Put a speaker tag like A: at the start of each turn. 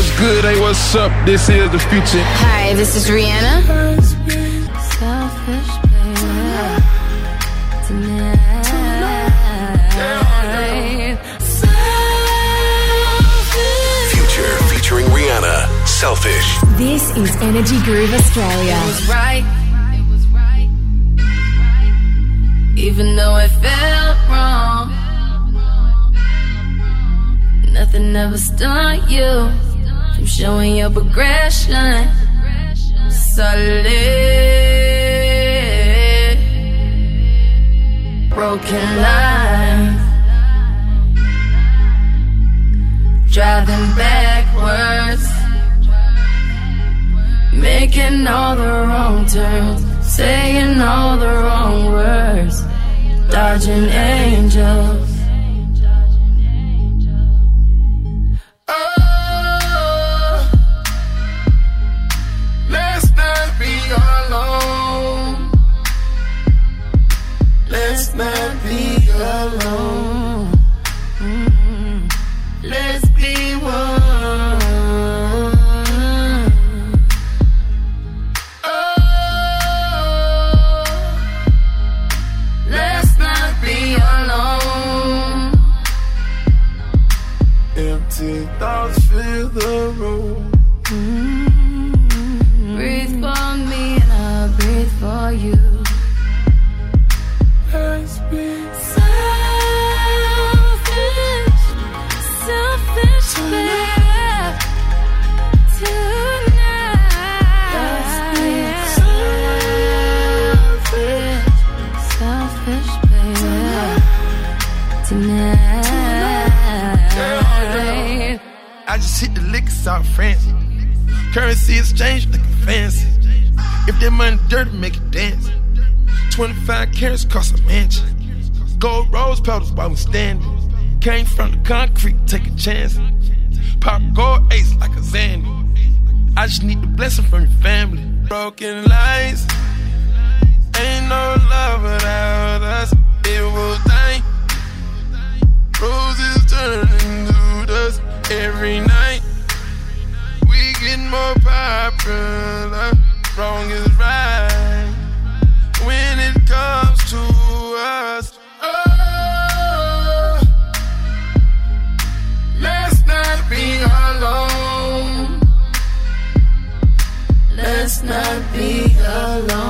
A: what's good? Hey, what's up? This is the future.
B: Hi, this is Rihanna. Selfish,
C: Future featuring Rihanna. Selfish.
D: This is Energy Groove Australia.
B: It was right. Even though it felt wrong. Nothing ever stopped you from showing your progression. Solid. Broken line. Driving backwards. Making all the wrong turns. Saying all the wrong words. Dodging angels.
A: Thoughts fill the room. Mm-hmm.
B: Breathe for me and I'll breathe for you.
A: Let's be
B: Selfish, selfish, babe. Tonight. Selfish, babe. Tonight.
A: I just hit the liquor South France. Currency exchange looking fancy. If that money dirty, make it dance. 25 carats cost a mansion. Gold rose petals while we standing. Came from the concrete, take a chance. Pop gold ace like a Xanny. I just need the blessing from your family. Broken lights. Ain't no love without us. It will die. real. Wrong is right when it comes to us. Oh, let's not be alone. Let's not be alone.